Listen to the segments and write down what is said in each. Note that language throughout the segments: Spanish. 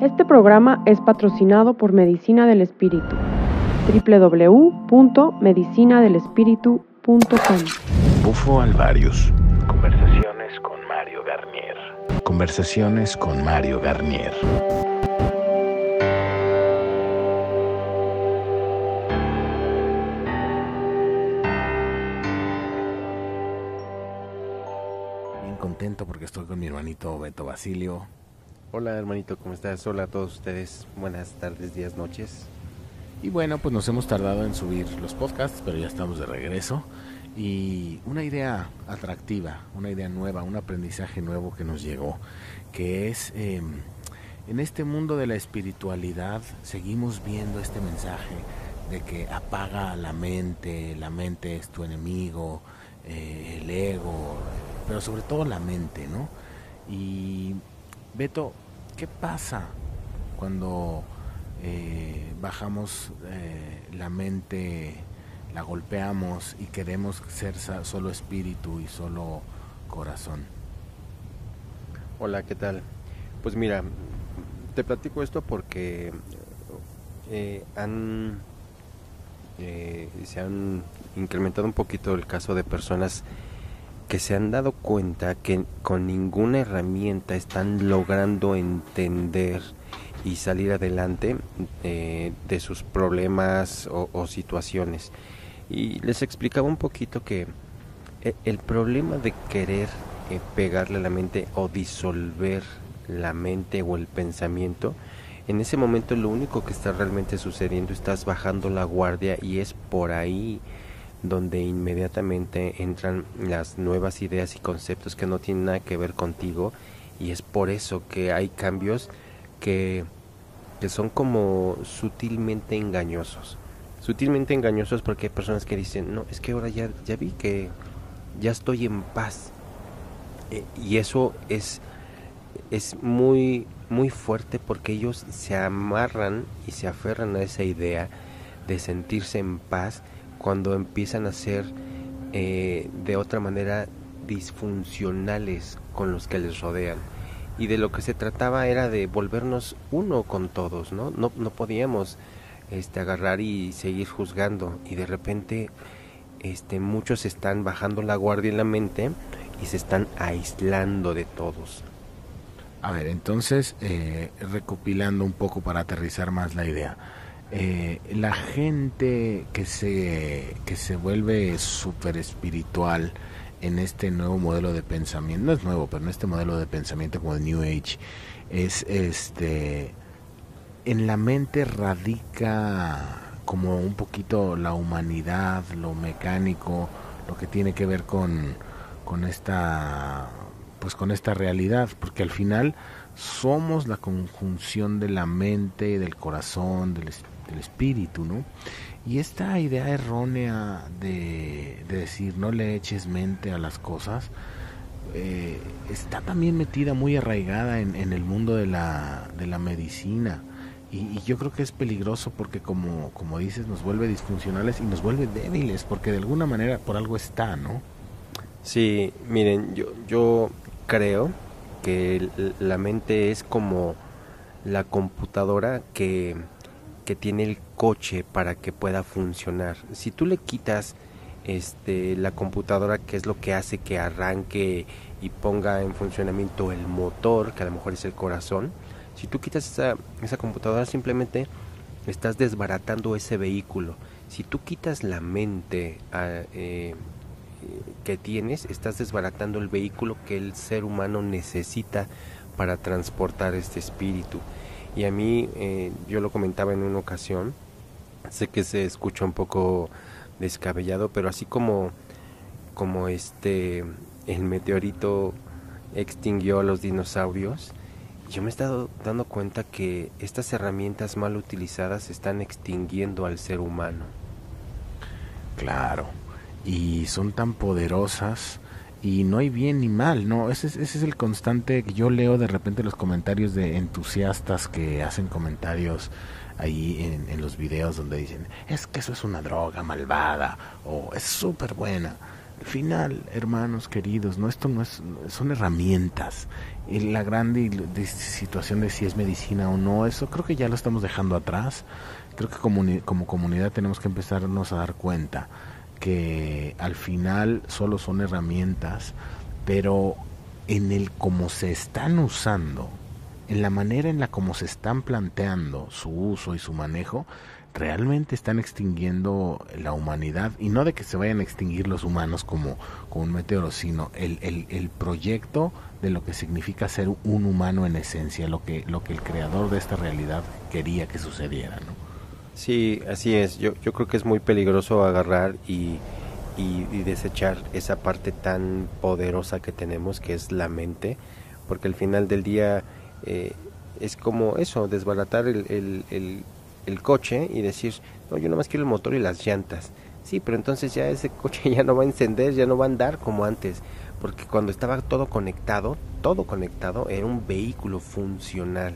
Este programa es patrocinado por Medicina del Espíritu. www.medicinadelespíritu.com Bufo Alvarius. Conversaciones con Mario Garnier. Conversaciones con Mario Garnier. Bien contento porque estoy con mi hermanito Beto Basilio. Hola hermanito, ¿cómo estás? Hola a todos ustedes. Buenas tardes, días, noches. Y bueno, pues nos hemos tardado en subir los podcasts, pero ya estamos de regreso. Y una idea atractiva, una idea nueva, un aprendizaje nuevo que nos llegó, que es, eh, en este mundo de la espiritualidad seguimos viendo este mensaje de que apaga la mente, la mente es tu enemigo, eh, el ego, pero sobre todo la mente, ¿no? Y Beto, ¿qué pasa cuando eh, bajamos eh, la mente, la golpeamos y queremos ser solo espíritu y solo corazón? Hola, ¿qué tal? Pues mira, te platico esto porque eh, han se han incrementado un poquito el caso de personas que se han dado cuenta que con ninguna herramienta están logrando entender y salir adelante eh, de sus problemas o, situaciones. Y les explicaba un poquito que eh, el problema de querer eh, pegarle a la mente o disolver la mente o el pensamiento, en ese momento lo único que está realmente sucediendo, estás bajando la guardia y es por ahí donde inmediatamente entran las nuevas ideas y conceptos que no tienen nada que ver contigo y es por eso que hay cambios que, que son como sutilmente engañosos. Sutilmente engañosos porque hay personas que dicen, no, es que ahora ya, ya vi que ya estoy en paz. Eh, y eso es, es muy, muy fuerte porque ellos se amarran y se aferran a esa idea de sentirse en paz cuando empiezan a ser eh, de otra manera disfuncionales con los que les rodean. Y de lo que se trataba era de volvernos uno con todos, ¿no? No, no podíamos este, agarrar y seguir juzgando. Y de repente este, muchos están bajando la guardia en la mente y se están aislando de todos. A ver, entonces, eh, recopilando un poco para aterrizar más la idea eh, la gente que se, que se vuelve súper espiritual en este nuevo modelo de pensamiento, no es nuevo, pero en este modelo de pensamiento como el New Age, es este, en la mente radica como un poquito la humanidad, lo mecánico, lo que tiene que ver con, con esta pues con esta realidad, porque al final somos la conjunción de la mente, del corazón, del espíritu del espíritu, ¿no? Y esta idea errónea de, decir no le eches mente a las cosas, eh, está también metida muy arraigada en, el mundo de la, de la medicina. Y, yo creo que es peligroso porque como, como dices, nos vuelve disfuncionales y nos vuelve débiles, porque de alguna manera por algo está, ¿no? Sí, miren, yo, yo creo que la mente es como la computadora que que tiene el coche para que pueda funcionar. Si tú le quitas este, la computadora, que es lo que hace que arranque y ponga en funcionamiento el motor, que a lo mejor es el corazón, si tú quitas esa, esa computadora simplemente estás desbaratando ese vehículo. Si tú quitas la mente ah, eh, que tienes, estás desbaratando el vehículo que el ser humano necesita para transportar este espíritu. Y a mí, eh, yo lo comentaba en una ocasión, sé que se escucha un poco descabellado, pero así como, como este, el meteorito extinguió a los dinosaurios, yo me he estado dando cuenta que estas herramientas mal utilizadas están extinguiendo al ser humano. Claro, y son tan poderosas y no hay bien ni mal, ¿no? Ese es, ese es el constante que yo leo de repente los comentarios de entusiastas que hacen comentarios ahí en, los videos donde dicen, es que eso es una droga malvada o es súper buena. Al final, hermanos queridos, no esto no es, son herramientas. La gran situación de si es medicina o no, eso creo que ya lo estamos dejando atrás. Creo que como, como comunidad tenemos que empezarnos a dar cuenta que al final solo son herramientas, pero en el cómo se están usando, en la manera en la como se están planteando su uso y su manejo, realmente están extinguiendo la humanidad y no de que se vayan a extinguir los humanos como, como un meteoro, sino el, el, el, proyecto de lo que significa ser un humano en esencia, lo que, lo que el creador de esta realidad quería que sucediera. ¿no? Sí, así es. Yo, yo creo que es muy peligroso agarrar y, y, desechar esa parte tan poderosa que tenemos, que es la mente, porque al final del día eh, es como eso, desbaratar el, el el coche y decir, no, yo nomás quiero el motor y las llantas. Sí, pero entonces ya ese coche ya no va a encender, ya no va a andar como antes, porque cuando estaba todo conectado, todo conectado, era un vehículo funcional.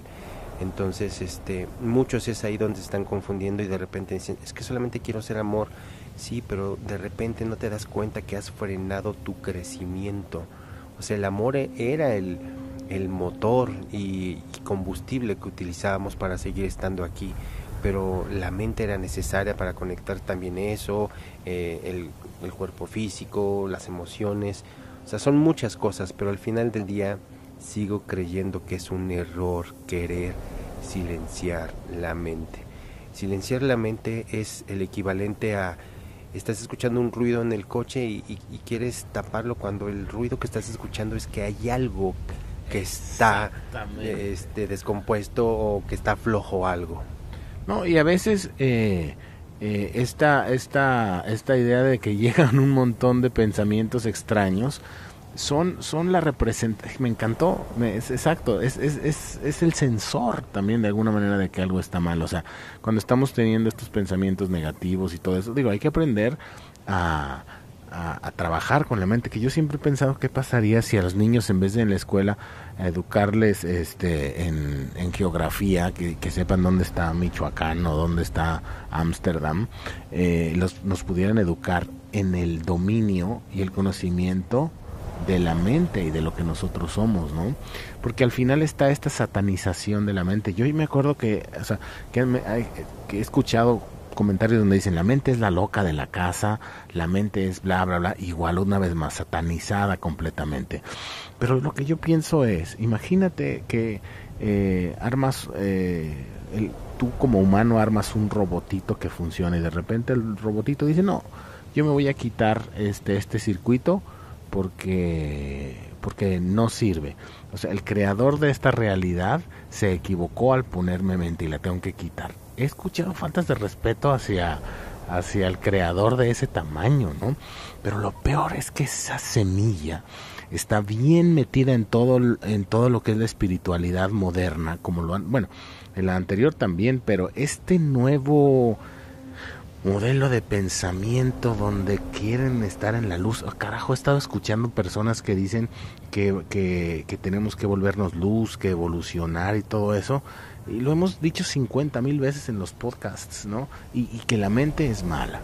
Entonces, este, muchos es ahí donde se están confundiendo y de repente dicen, es que solamente quiero ser amor. Sí, pero de repente no te das cuenta que has frenado tu crecimiento. O sea, el amor e-, era el, el motor y combustible que utilizábamos para seguir estando aquí pero la mente era necesaria para conectar también eso, eh, el, el, cuerpo físico, las emociones, o sea, son muchas cosas, pero al final del día sigo creyendo que es un error querer silenciar la mente. Silenciar la mente es el equivalente a estás escuchando un ruido en el coche y, y quieres taparlo cuando el ruido que estás escuchando es que hay algo que está este, descompuesto o que está flojo algo. No, y a veces eh, eh, esta, esta, esta idea de que llegan un montón de pensamientos extraños son, son la representación, me encantó, es, exacto, es, es, es, es el sensor también de alguna manera de que algo está mal, o sea, cuando estamos teniendo estos pensamientos negativos y todo eso, digo, hay que aprender a, a, trabajar con la mente, que yo siempre he pensado qué pasaría si a los niños en vez de en la escuela educarles este en, geografía, que, sepan dónde está Michoacán o dónde está Ámsterdam, eh, nos pudieran educar en el dominio y el conocimiento de la mente y de lo que nosotros somos, ¿no? Porque al final está esta satanización de la mente. Yo me acuerdo que, o sea, que, he escuchado comentarios donde dicen la mente es la loca de la casa, la mente es bla, bla, bla, igual una vez más satanizada completamente. Pero lo que yo pienso es, imagínate que eh, armas, eh, tú como humano armas un robotito que funcione y de repente el robotito dice, no, yo me voy a quitar este, este circuito porque, porque no sirve. O sea, el creador de esta realidad se equivocó al ponerme mente y la tengo que quitar he escuchado faltas de respeto hacia, hacia el creador de ese tamaño, ¿no? Pero lo peor es que esa semilla está bien metida en todo, en todo lo que es la espiritualidad moderna, como lo han, bueno, en la anterior también, pero este nuevo modelo de pensamiento donde quieren estar en la luz. Oh, carajo, he estado escuchando personas que dicen que, que, que tenemos que volvernos luz, que evolucionar y todo eso y lo hemos dicho 50 mil veces en los podcasts, ¿no? Y, que la mente es mala.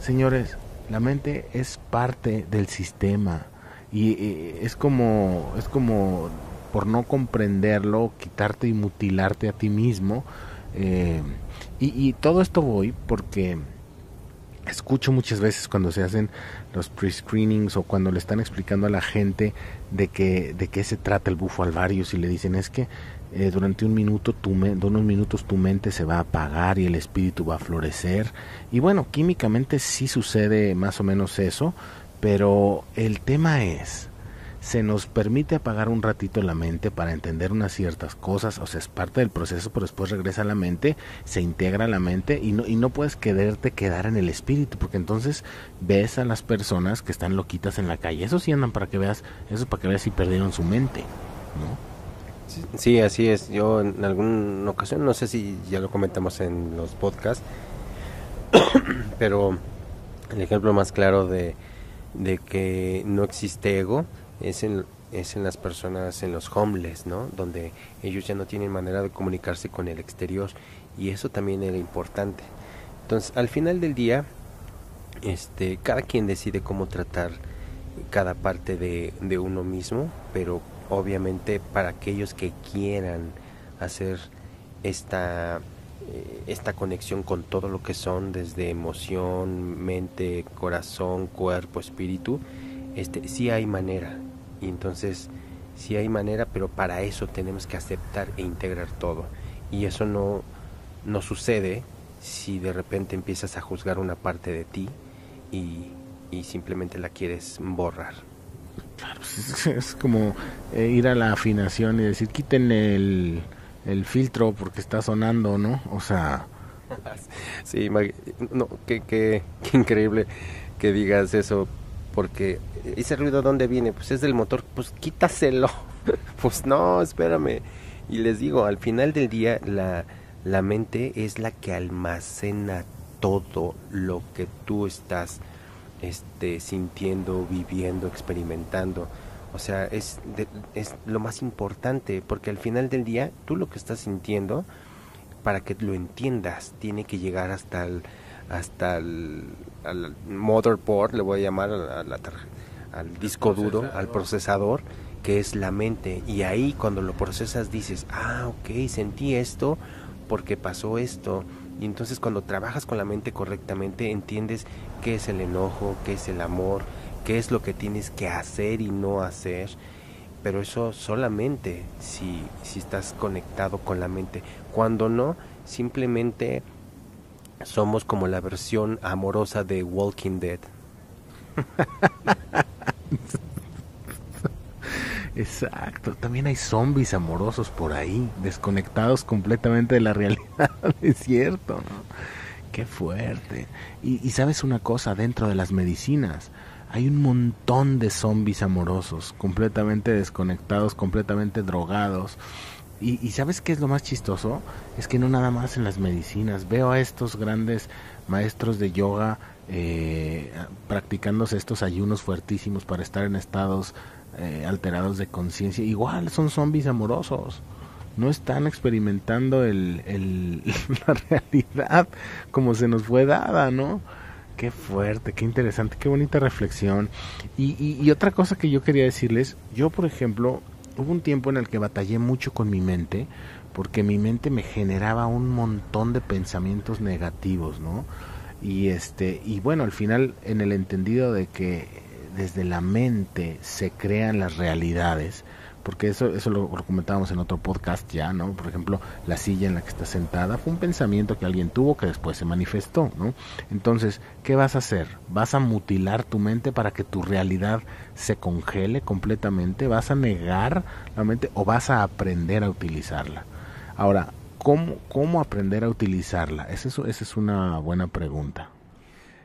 Señores, la mente es parte del sistema y, es como es como por no comprenderlo quitarte y mutilarte a ti mismo eh, y, y, todo esto voy porque escucho muchas veces cuando se hacen los pre-screenings o cuando le están explicando a la gente de que de qué se trata el bufo alvarius y le dicen es que eh, durante un minuto tu unos minutos tu mente se va a apagar y el espíritu va a florecer y bueno químicamente sí sucede más o menos eso pero el tema es se nos permite apagar un ratito la mente para entender unas ciertas cosas, o sea, es parte del proceso, pero después regresa a la mente, se integra a la mente y no, y no puedes quererte quedar en el espíritu, porque entonces ves a las personas que están loquitas en la calle, eso sí andan para que veas, eso para que veas si perdieron su mente, ¿no? Sí, así es. Yo en alguna ocasión, no sé si ya lo comentamos en los podcasts, pero el ejemplo más claro de, de que no existe ego es en, es en las personas, en los homeless, ¿no? Donde ellos ya no tienen manera de comunicarse con el exterior y eso también era importante. Entonces, al final del día, este, cada quien decide cómo tratar cada parte de, de uno mismo, pero obviamente para aquellos que quieran hacer esta, eh, esta conexión con todo lo que son desde emoción, mente, corazón, cuerpo, espíritu, este, sí hay manera. Y entonces sí hay manera, pero para eso tenemos que aceptar e integrar todo. Y eso no, no sucede si de repente empiezas a juzgar una parte de ti y, y simplemente la quieres borrar. Claro, pues, es, como eh, ir a la afinación y decir, quiten el, el filtro porque está sonando, ¿no? O sea... Sí, no, qué, qué, qué increíble que digas eso, porque ese ruido dónde viene, pues es del motor, pues quítaselo. pues no, espérame. Y les digo, al final del día la, la mente es la que almacena todo lo que tú estás este, sintiendo, viviendo, experimentando. O sea, es, es lo más importante, porque al final del día, tú lo que estás sintiendo, para que lo entiendas, tiene que llegar hasta el, hasta el al motherboard, le voy a llamar al disco duro, al procesador, que es la mente. Y ahí cuando lo procesas dices, ah, ok, sentí esto porque pasó esto. Y entonces cuando trabajas con la mente correctamente entiendes qué es el enojo, qué es el amor, qué es lo que tienes que hacer y no hacer. Pero eso solamente si, si estás conectado con la mente. Cuando no, simplemente somos como la versión amorosa de Walking Dead. Exacto, también hay zombies amorosos por ahí, desconectados completamente de la realidad, es cierto, Qué fuerte. Y, y, sabes una cosa, dentro de las medicinas hay un montón de zombies amorosos, completamente desconectados, completamente drogados. Y, y sabes qué es lo más chistoso? Es que no nada más en las medicinas. Veo a estos grandes maestros de yoga eh, practicándose estos ayunos fuertísimos para estar en estados eh, alterados de conciencia, igual son zombies amorosos. No están experimentando el, la realidad como se nos fue dada, ¿no? Qué fuerte, qué interesante, qué bonita reflexión. Y, y otra cosa que yo quería decirles, yo por ejemplo, hubo un tiempo en el que batallé mucho con mi mente, porque mi mente me generaba un montón de pensamientos negativos, ¿no? Y este, y bueno, al final en el entendido de que desde la mente se crean las realidades, porque eso, eso lo, comentábamos en otro podcast ya, ¿no? Por ejemplo, la silla en la que está sentada fue un pensamiento que alguien tuvo que después se manifestó, ¿no? Entonces, ¿qué vas a hacer? ¿Vas a mutilar tu mente para que tu realidad se congele completamente? ¿Vas a negar la mente o vas a aprender a utilizarla? Ahora, ¿cómo, cómo aprender a utilizarla? Esa es, esa es una buena pregunta.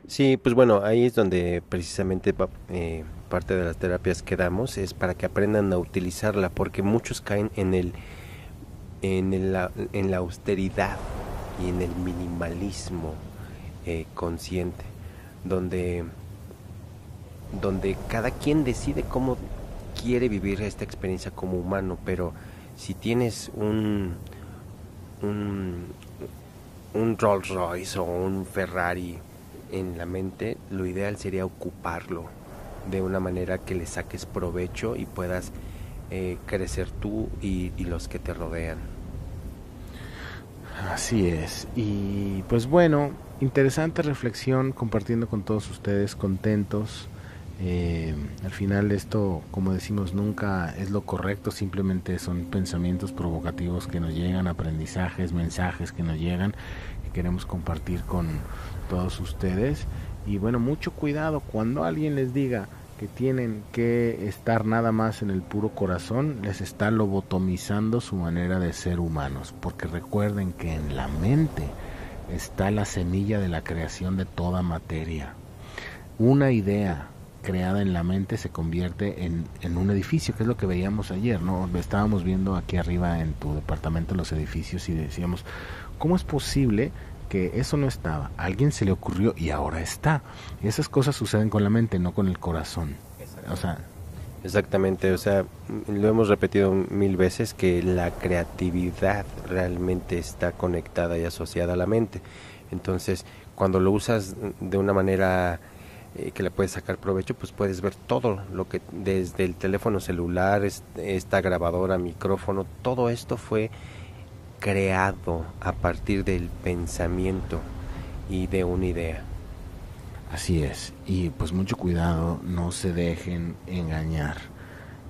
Sí, pues bueno, ahí es donde precisamente eh, parte de las terapias que damos es para que aprendan a utilizarla, porque muchos caen en el en, el, en la austeridad y en el minimalismo eh, consciente, donde donde cada quien decide cómo quiere vivir esta experiencia como humano, pero si tienes un un, un Rolls Royce o un Ferrari en la mente, lo ideal sería ocuparlo de una manera que le saques provecho y puedas eh, crecer tú y, y los que te rodean. Así es. Y pues bueno, interesante reflexión compartiendo con todos ustedes, contentos. Eh, al final esto, como decimos, nunca es lo correcto, simplemente son pensamientos provocativos que nos llegan, aprendizajes, mensajes que nos llegan, que queremos compartir con, todos ustedes. Y bueno, mucho cuidado cuando alguien les diga que tienen que estar nada más en el puro corazón, les está lobotomizando su manera de ser humanos, porque recuerden que en la mente está la semilla de la creación de toda materia. Una idea creada en la mente se convierte en, en, un edificio, que es lo que veíamos ayer, ¿no? Estábamos viendo aquí arriba en tu departamento los edificios y decíamos, ¿cómo es posible que eso no estaba, a alguien se le ocurrió y ahora está. Y esas cosas suceden con la mente, no con el corazón. O sea, Exactamente, o sea, lo hemos repetido mil veces que la creatividad realmente está conectada y asociada a la mente. Entonces, cuando lo usas de una manera eh, que le puedes sacar provecho, pues puedes ver todo lo que desde el teléfono celular, esta grabadora, micrófono, todo esto fue creado a partir del pensamiento y de una idea. Así es, y pues mucho cuidado, no se dejen engañar.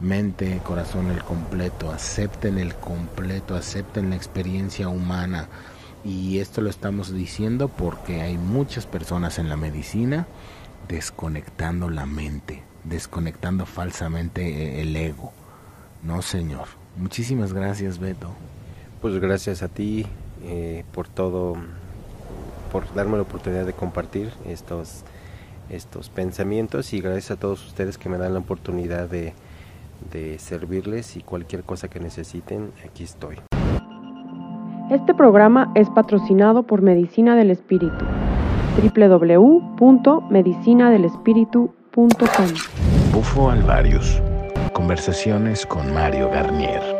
Mente, corazón, el completo, acepten el completo, acepten la experiencia humana. Y esto lo estamos diciendo porque hay muchas personas en la medicina desconectando la mente, desconectando falsamente el ego. No, Señor. Muchísimas gracias, Beto. Pues gracias a ti eh, por todo, por darme la oportunidad de compartir estos, estos pensamientos y gracias a todos ustedes que me dan la oportunidad de, de servirles y cualquier cosa que necesiten, aquí estoy. Este programa es patrocinado por Medicina del Espíritu www.medicinadelespiritu.com. Bufo Alvarius. Conversaciones con Mario Garnier.